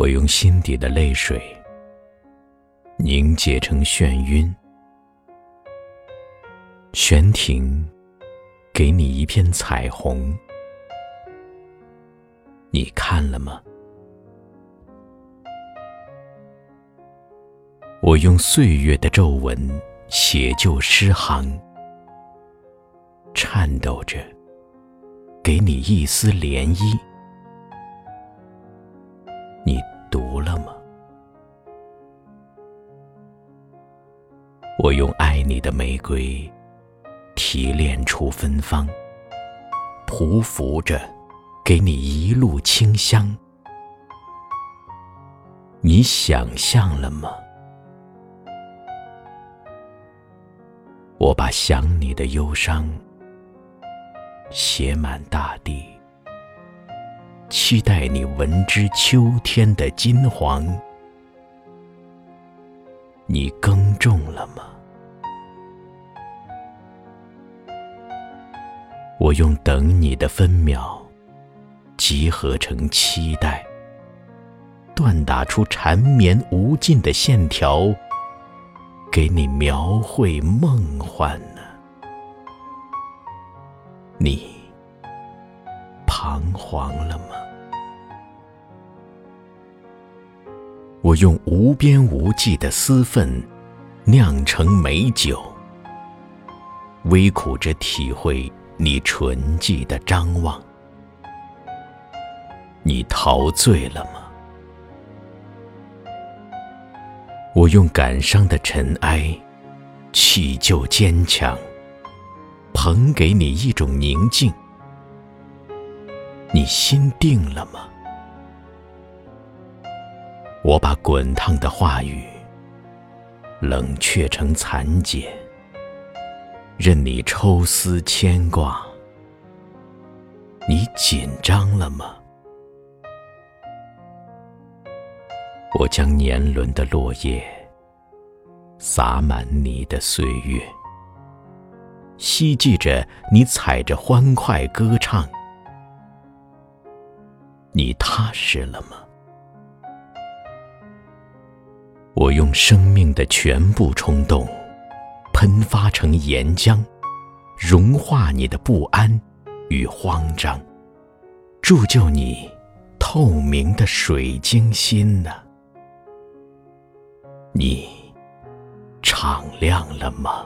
我用心底的泪水凝结成眩晕，悬停，给你一片彩虹，你看了吗？我用岁月的皱纹写就诗行，颤抖着，给你一丝涟漪。我用爱你的玫瑰提炼出芬芳，匍匐着，给你一路清香。你想象了吗？我把想你的忧伤写满大地，期待你闻知秋天的金黄。你耕种了吗？我用等你的分秒集合成期待，锻打出缠绵无尽的线条。给你描绘梦幻呢，你彷徨了吗？我用无边无际的私愤酿成美酒，微苦着体会你纯净的张望，你陶醉了吗？我用感伤的尘埃砌就坚强，捧给你一种宁静。你心定了吗？我把滚烫的话语冷却成残茧，任你抽丝牵挂。你紧张了吗？我将年轮的落叶洒满你的岁月，希冀着你踩着欢快歌唱。你踏实了吗？我用生命的全部冲动喷发成岩浆，融化你的不安与慌张，铸就你透明的水晶心呢？你敞亮了吗？